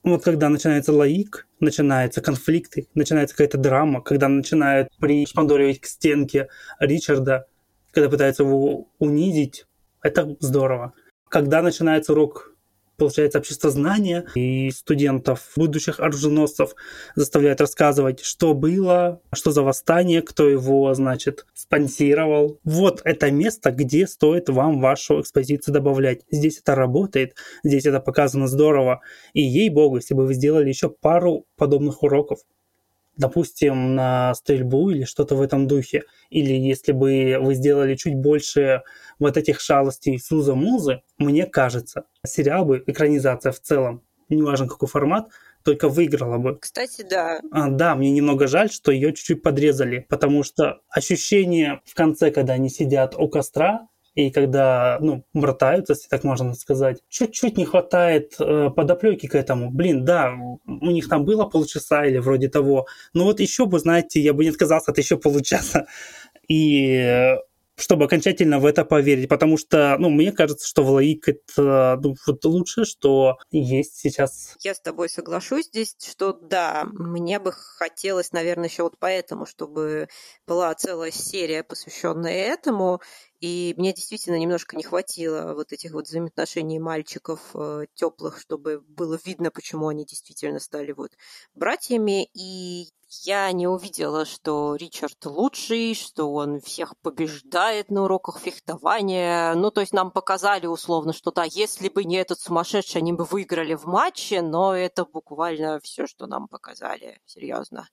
Вот когда начинается лаик, начинаются конфликты, начинается какая-то драма, когда начинают пришпандоривать к стенке Ричарда, когда пытаются его унизить, это здорово. Когда начинается урок получается, общество знания и студентов, будущих оруженосцев заставляют рассказывать, что было, что за восстание, кто его, значит, спонсировал. Вот это место, где стоит вам вашу экспозицию добавлять. Здесь это работает, здесь это показано здорово. И ей-богу, если бы вы сделали еще пару подобных уроков, допустим, на стрельбу или что-то в этом духе, или если бы вы сделали чуть больше вот этих шалостей Суза-Музы, мне кажется, сериал бы, экранизация в целом, неважно какой формат, только выиграла бы. Кстати, да. А, да, мне немного жаль, что ее чуть-чуть подрезали, потому что ощущение в конце, когда они сидят у костра, и когда, ну, братаются, если так можно сказать, чуть-чуть не хватает э, подоплеки к этому. Блин, да, у них там было полчаса или вроде того, но вот еще бы, знаете, я бы не отказался от еще получаса. [laughs] И чтобы окончательно в это поверить, потому что, ну, мне кажется, что Влаик это ну, вот лучшее, что есть сейчас. Я с тобой соглашусь здесь, что да, мне бы хотелось, наверное, еще вот поэтому, чтобы была целая серия, посвященная этому, и мне действительно немножко не хватило вот этих вот взаимоотношений мальчиков э, теплых, чтобы было видно, почему они действительно стали вот братьями. И я не увидела, что Ричард лучший, что он всех побеждает на уроках фехтования. Ну, то есть нам показали условно, что да, если бы не этот сумасшедший, они бы выиграли в матче, но это буквально все, что нам показали, серьезно.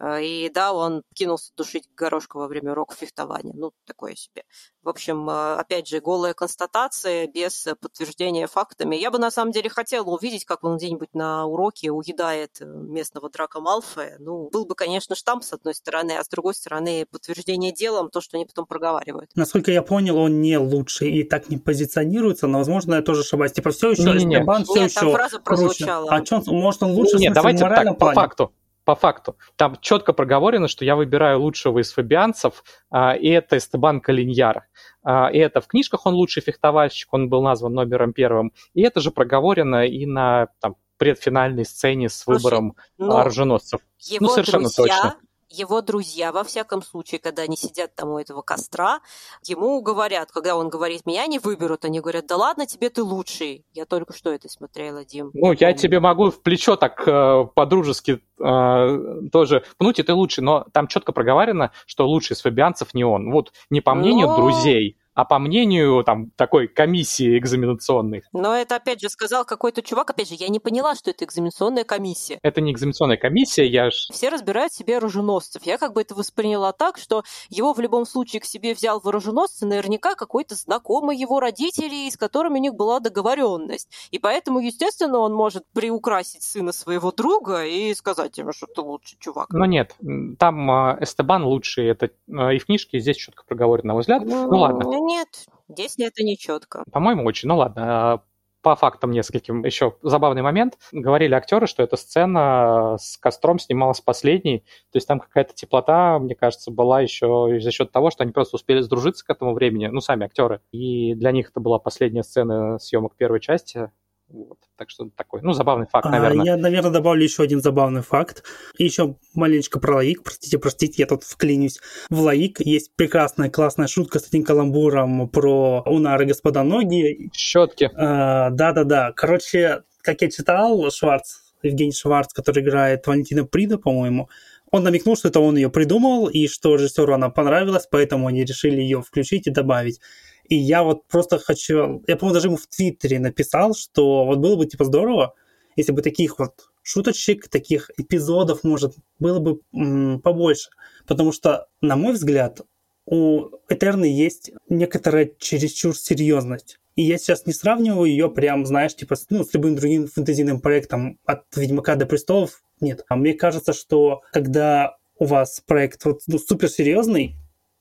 Э, и да, он кинулся душить горошка во время урока фехтования. Ну, такое себе. В общем, э, опять же, голая констатация без подтверждения фактами. Я бы на самом деле хотела увидеть, как он где-нибудь на уроке уедает э, местного Драка Малфоя. Ну, был бы, конечно, штамп с одной стороны, а с другой стороны подтверждение делом, то, что они потом проговаривают. Насколько я понял, он не лучший и так не позиционируется, но, возможно, я тоже ошибаюсь. Типа, все еще не, не, не. Эстебан, все Нет, еще там фраза прозвучала. А что, может, он лучше Нет, давайте так, по факту по факту. Там четко проговорено, что я выбираю лучшего из фабианцев, а, и это Эстебан Калиньяр. А, и это в книжках он лучший фехтовальщик, он был назван номером первым. И это же проговорено и на там, предфинальной сцене с выбором Слушай, ну, оруженосцев. ну, совершенно друзья, точно его друзья, во всяком случае, когда они сидят там у этого костра, ему говорят, когда он говорит, меня не выберут, они говорят, да ладно, тебе ты лучший. Я только что это смотрела, Дим. Ну, я тебе могу в плечо так э, по-дружески э, тоже пнуть, и ты лучший, но там четко проговорено, что лучший из фабианцев не он. Вот не по мнению но... друзей, а по мнению там такой комиссии экзаменационной. Но это опять же сказал какой-то чувак, опять же, я не поняла, что это экзаменационная комиссия. Это не экзаменационная комиссия, я ж... Все разбирают себе оруженосцев. Я как бы это восприняла так, что его в любом случае к себе взял в оруженосцы наверняка какой-то знакомый его родителей, с которыми у них была договоренность. И поэтому, естественно, он может приукрасить сына своего друга и сказать ему, что ты лучший чувак. Но нет, там э, Эстебан лучший, это э, и в книжке здесь четко проговорено, на мой взгляд. Ну, ну ладно. Нет, здесь это не четко. По-моему, очень. Ну ладно, а, по фактам нескольким еще забавный момент. Говорили актеры, что эта сцена с костром снималась последней. То есть там какая-то теплота, мне кажется, была еще за счет того, что они просто успели сдружиться к этому времени, ну, сами актеры. И для них это была последняя сцена съемок первой части. Вот. Так что такой, ну, забавный факт, наверное. А, я, наверное, добавлю еще один забавный факт. И еще маленечко про Лаик. Простите, простите, я тут вклинюсь. В Лаик есть прекрасная, классная шутка с этим каламбуром про Унары, господа ноги. Щетки. А, да-да-да. Короче, как я читал, Шварц, Евгений Шварц, который играет Валентина Прида, по-моему, он намекнул, что это он ее придумал, и что режиссеру она понравилась, поэтому они решили ее включить и добавить. И я вот просто хочу... Я, по-моему, даже ему в Твиттере написал, что вот было бы, типа, здорово, если бы таких вот шуточек, таких эпизодов, может, было бы м- побольше. Потому что, на мой взгляд, у Этерны есть некоторая чересчур серьезность. И я сейчас не сравниваю ее прям, знаешь, типа, ну, с любым другим фэнтезийным проектом от Ведьмака до Престолов. Нет. А мне кажется, что когда у вас проект вот, ну, суперсерьезный,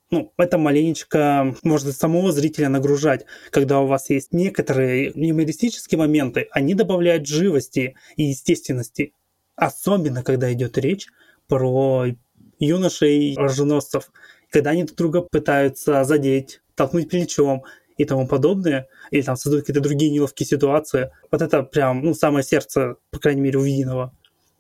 ну, это маленечко может самого зрителя нагружать, когда у вас есть некоторые юмористические моменты, они добавляют живости и естественности. Особенно, когда идет речь про юношей оруженосцев, когда они друг друга пытаются задеть, толкнуть плечом и тому подобное, или там создают какие-то другие неловкие ситуации. Вот это прям, ну, самое сердце, по крайней мере, увиденного.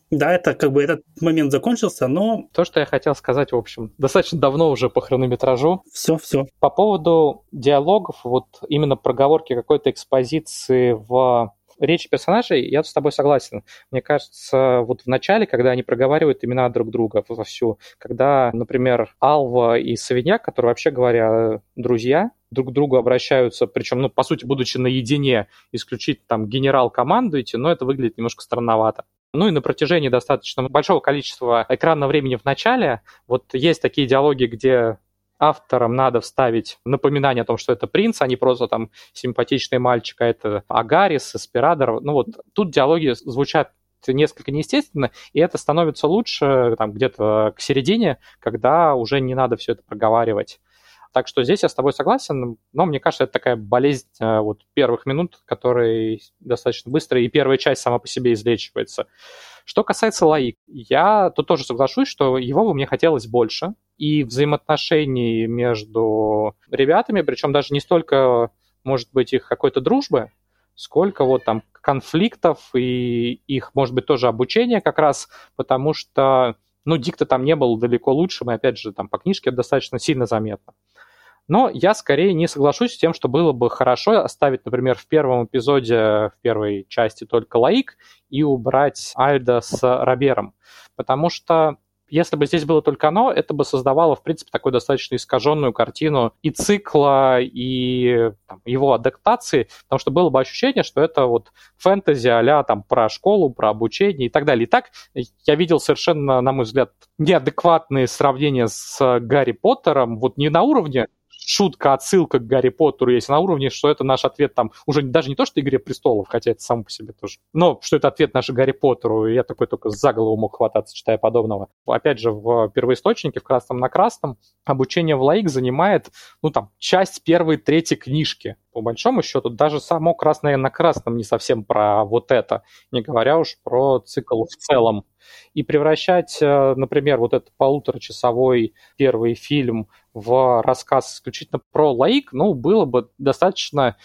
Да, это как бы этот момент закончился, но... То, что я хотел сказать, в общем, достаточно давно уже по хронометражу. Все, все. По поводу диалогов, вот именно проговорки какой-то экспозиции в речи персонажей, я с тобой согласен. Мне кажется, вот в начале, когда они проговаривают имена друг друга вовсю, когда, например, Алва и Савиньяк, которые, вообще говоря, друзья, друг к другу обращаются, причем, ну, по сути, будучи наедине, исключить там генерал командуете, но это выглядит немножко странновато. Ну и на протяжении достаточно большого количества экранного времени в начале вот есть такие диалоги, где авторам надо вставить напоминание о том, что это принц, а не просто там симпатичный мальчик, а это Агарис, Эспирадор. Ну вот тут диалоги звучат несколько неестественно, и это становится лучше там где-то к середине, когда уже не надо все это проговаривать. Так что здесь я с тобой согласен, но мне кажется, это такая болезнь э, вот первых минут, которая достаточно быстро, и первая часть сама по себе излечивается. Что касается Лаик, я тут тоже соглашусь, что его бы мне хотелось больше, и взаимоотношений между ребятами, причем даже не столько, может быть, их какой-то дружбы, сколько вот там конфликтов и их, может быть, тоже обучения как раз, потому что, ну, Дикта там не был далеко лучшим, и опять же, там по книжке достаточно сильно заметно. Но я скорее не соглашусь с тем, что было бы хорошо оставить, например, в первом эпизоде, в первой части только Лаик и убрать Альда с Робером. Потому что если бы здесь было только оно, это бы создавало, в принципе, такую достаточно искаженную картину и цикла, и там, его адаптации, потому что было бы ощущение, что это вот фэнтези а там про школу, про обучение и так далее. И так я видел совершенно, на мой взгляд, неадекватные сравнения с Гарри Поттером, вот не на уровне шутка, отсылка к Гарри Поттеру есть на уровне, что это наш ответ там уже даже не то, что Игре престолов, хотя это само по себе тоже, но что это ответ наш Гарри Поттеру, и я такой только за голову мог хвататься, читая подобного. Опять же, в первоисточнике, в красном на красном, обучение в лаик занимает, ну там, часть первой, третьей книжки. По большому счету, даже само красное на красном не совсем про вот это, не говоря уж про цикл в целом. И превращать, э, например, вот этот полуторачасовой первый фильм в рассказ исключительно про лаик, ну, было бы достаточно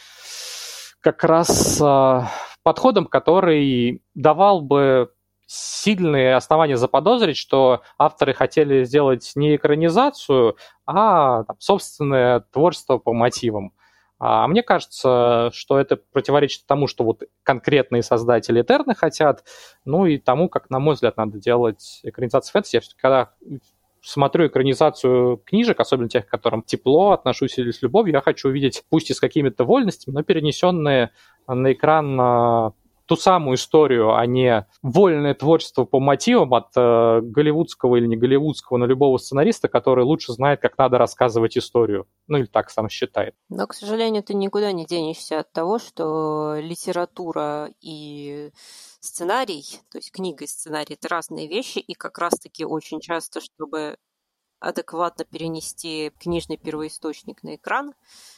как раз э, подходом, который давал бы сильные основания заподозрить, что авторы хотели сделать не экранизацию, а там, собственное творчество по мотивам. А мне кажется, что это противоречит тому, что вот конкретные создатели Этерны хотят, ну и тому, как, на мой взгляд, надо делать экранизацию фэнтези. Я когда смотрю экранизацию книжек, особенно тех, к которым тепло отношусь или с любовью, я хочу увидеть, пусть и с какими-то вольностями, но перенесенные на экран а, ту самую историю, а не вольное творчество по мотивам от э, голливудского или не голливудского, но любого сценариста, который лучше знает, как надо рассказывать историю. Ну или так сам считает. Но, к сожалению, ты никуда не денешься от того, что литература и сценарий, то есть книга и сценарий, это разные вещи, и как раз-таки очень часто, чтобы адекватно перенести книжный первоисточник на экран,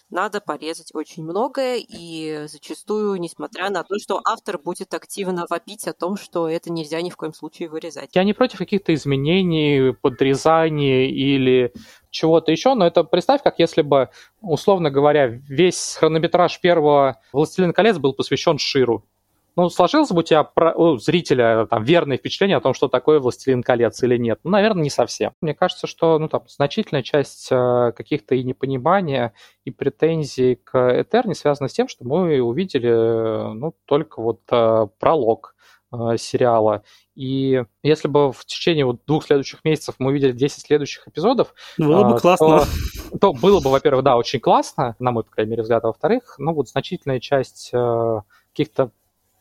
надо порезать очень многое, и зачастую, несмотря на то, что автор будет активно вопить о том, что это нельзя ни в коем случае вырезать. Я не против каких-то изменений, подрезаний или чего-то еще, но это представь, как если бы, условно говоря, весь хронометраж первого «Властелина колец» был посвящен Ширу ну, сложилось бы у тебя, про, у зрителя, там, верное впечатление о том, что такое «Властелин колец» или нет? Ну, наверное, не совсем. Мне кажется, что, ну, там, значительная часть э, каких-то и непонимания, и претензий к Этерне связана с тем, что мы увидели, э, ну, только вот э, пролог э, сериала. И если бы в течение вот двух следующих месяцев мы увидели 10 следующих эпизодов, было бы классно. То, то было бы, во-первых, да, очень классно, на мой, по крайней мере, взгляд, а во-вторых, ну вот значительная часть э, каких-то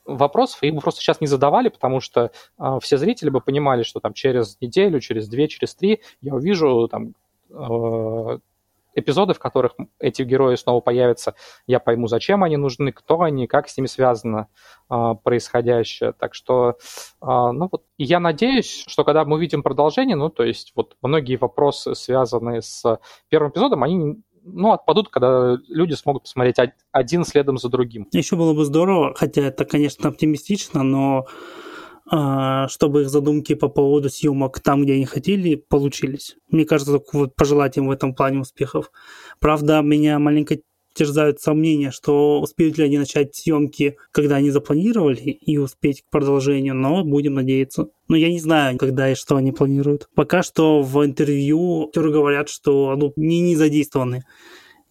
вопросов, их бы просто сейчас не задавали, потому что э, все зрители бы понимали, что там через неделю, через две, через три я увижу там э, эпизоды, в которых эти герои снова появятся, я пойму, зачем они нужны, кто они, как с ними связано э, происходящее. Так что, э, ну вот, я надеюсь, что когда мы увидим продолжение, ну, то есть вот многие вопросы, связанные с первым эпизодом, они ну, отпадут, когда люди смогут посмотреть один следом за другим. Еще было бы здорово, хотя это, конечно, оптимистично, но а, чтобы их задумки по поводу съемок там, где они хотели, получились. Мне кажется, вот пожелать им в этом плане успехов. Правда, меня маленько терзают сомнения, что успеют ли они начать съемки, когда они запланировали, и успеть к продолжению, но будем надеяться. Но я не знаю, когда и что они планируют. Пока что в интервью говорят, что ну, не, не задействованы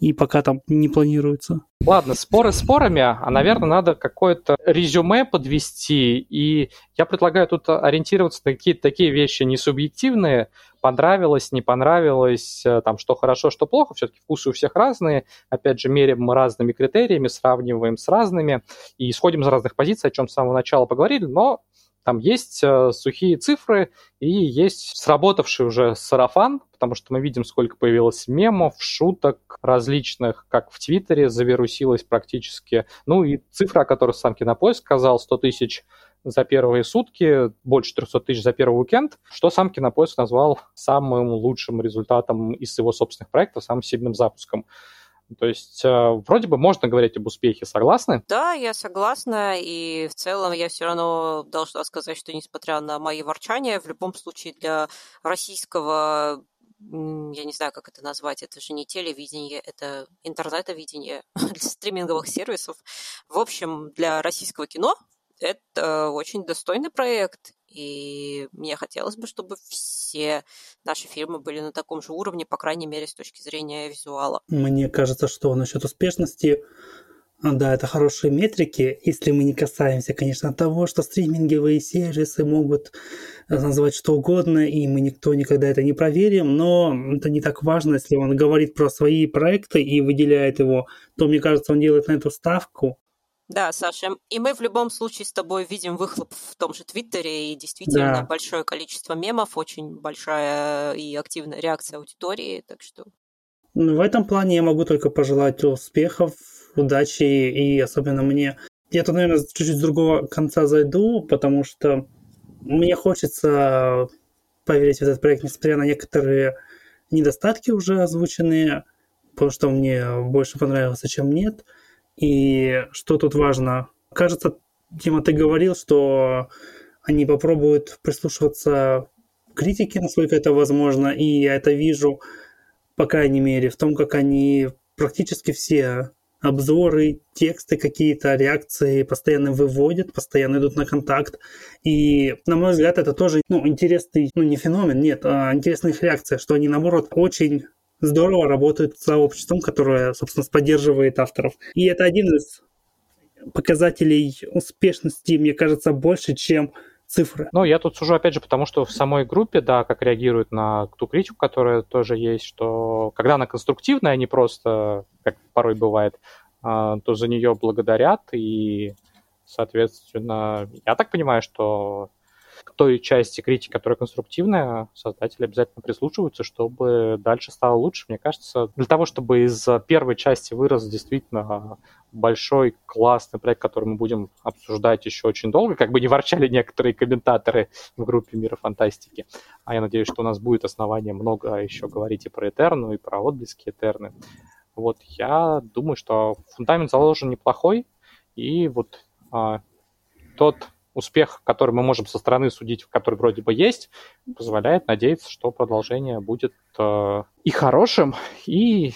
и пока там не планируется. Ладно, споры спорами, а, наверное, надо какое-то резюме подвести, и я предлагаю тут ориентироваться на какие-то такие вещи несубъективные, понравилось, не понравилось, э, там, что хорошо, что плохо, все-таки вкусы у всех разные, опять же, меряем мы разными критериями, сравниваем с разными, и исходим из разных позиций, о чем с самого начала поговорили, но там есть э, сухие цифры и есть сработавший уже сарафан, потому что мы видим, сколько появилось мемов, шуток различных, как в Твиттере завирусилось практически. Ну и цифра, о которой сам Кинопоиск сказал, 100 тысяч за первые сутки, больше 300 тысяч за первый уикенд, что сам Кинопоиск назвал самым лучшим результатом из его собственных проектов, самым сильным запуском. То есть э, вроде бы можно говорить об успехе, согласны? Да, я согласна, и в целом я все равно должна сказать, что несмотря на мои ворчания, в любом случае для российского я не знаю, как это назвать, это же не телевидение, это интернетовидение [laughs] для стриминговых сервисов. В общем, для российского кино это очень достойный проект, и мне хотелось бы, чтобы все наши фильмы были на таком же уровне, по крайней мере, с точки зрения визуала. Мне кажется, что насчет успешности, да, это хорошие метрики, если мы не касаемся, конечно, того, что стриминговые сервисы могут назвать что угодно, и мы никто никогда это не проверим, но это не так важно, если он говорит про свои проекты и выделяет его, то, мне кажется, он делает на эту ставку, да, Саша, и мы в любом случае с тобой видим выхлоп в том же Твиттере, и действительно да. большое количество мемов, очень большая и активная реакция аудитории, так что... В этом плане я могу только пожелать успехов, удачи, и особенно мне... Я тут, наверное, чуть-чуть с другого конца зайду, потому что мне хочется поверить в этот проект, несмотря на некоторые недостатки уже озвученные, потому что мне больше понравилось, чем нет – и что тут важно? Кажется, Дима, ты говорил, что они попробуют прислушиваться к критике, насколько это возможно, и я это вижу, по крайней мере, в том, как они практически все обзоры, тексты какие-то, реакции постоянно выводят, постоянно идут на контакт. И, на мой взгляд, это тоже ну, интересный, ну не феномен, нет, а интересная их реакция, что они, наоборот, очень здорово работают с сообществом, которое, собственно, поддерживает авторов. И это один из показателей успешности, мне кажется, больше, чем цифры. Ну, я тут сужу, опять же, потому что в самой группе, да, как реагируют на ту критику, которая тоже есть, что когда она конструктивная, а не просто, как порой бывает, а, то за нее благодарят, и, соответственно, я так понимаю, что к той части критики, которая конструктивная, создатели обязательно прислушиваются, чтобы дальше стало лучше. Мне кажется, для того, чтобы из первой части вырос действительно большой, классный проект, который мы будем обсуждать еще очень долго, как бы не ворчали некоторые комментаторы в группе Мира Фантастики. А я надеюсь, что у нас будет основание много еще говорить и про Этерну, и про отблески Этерны. Вот я думаю, что фундамент заложен неплохой, и вот а, тот успех, который мы можем со стороны судить, который вроде бы есть, позволяет надеяться, что продолжение будет э, и хорошим, и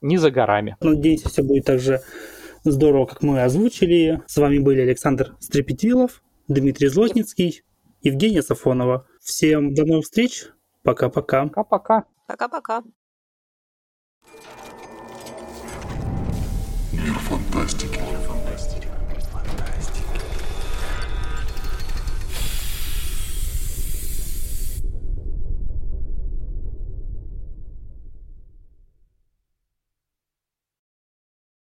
не за горами. Надеюсь, все будет так же здорово, как мы озвучили. С вами были Александр Стрепетилов, Дмитрий Злотницкий, Евгения Сафонова. Всем до новых встреч. Пока-пока. Пока-пока. Пока-пока. Мир фантастики.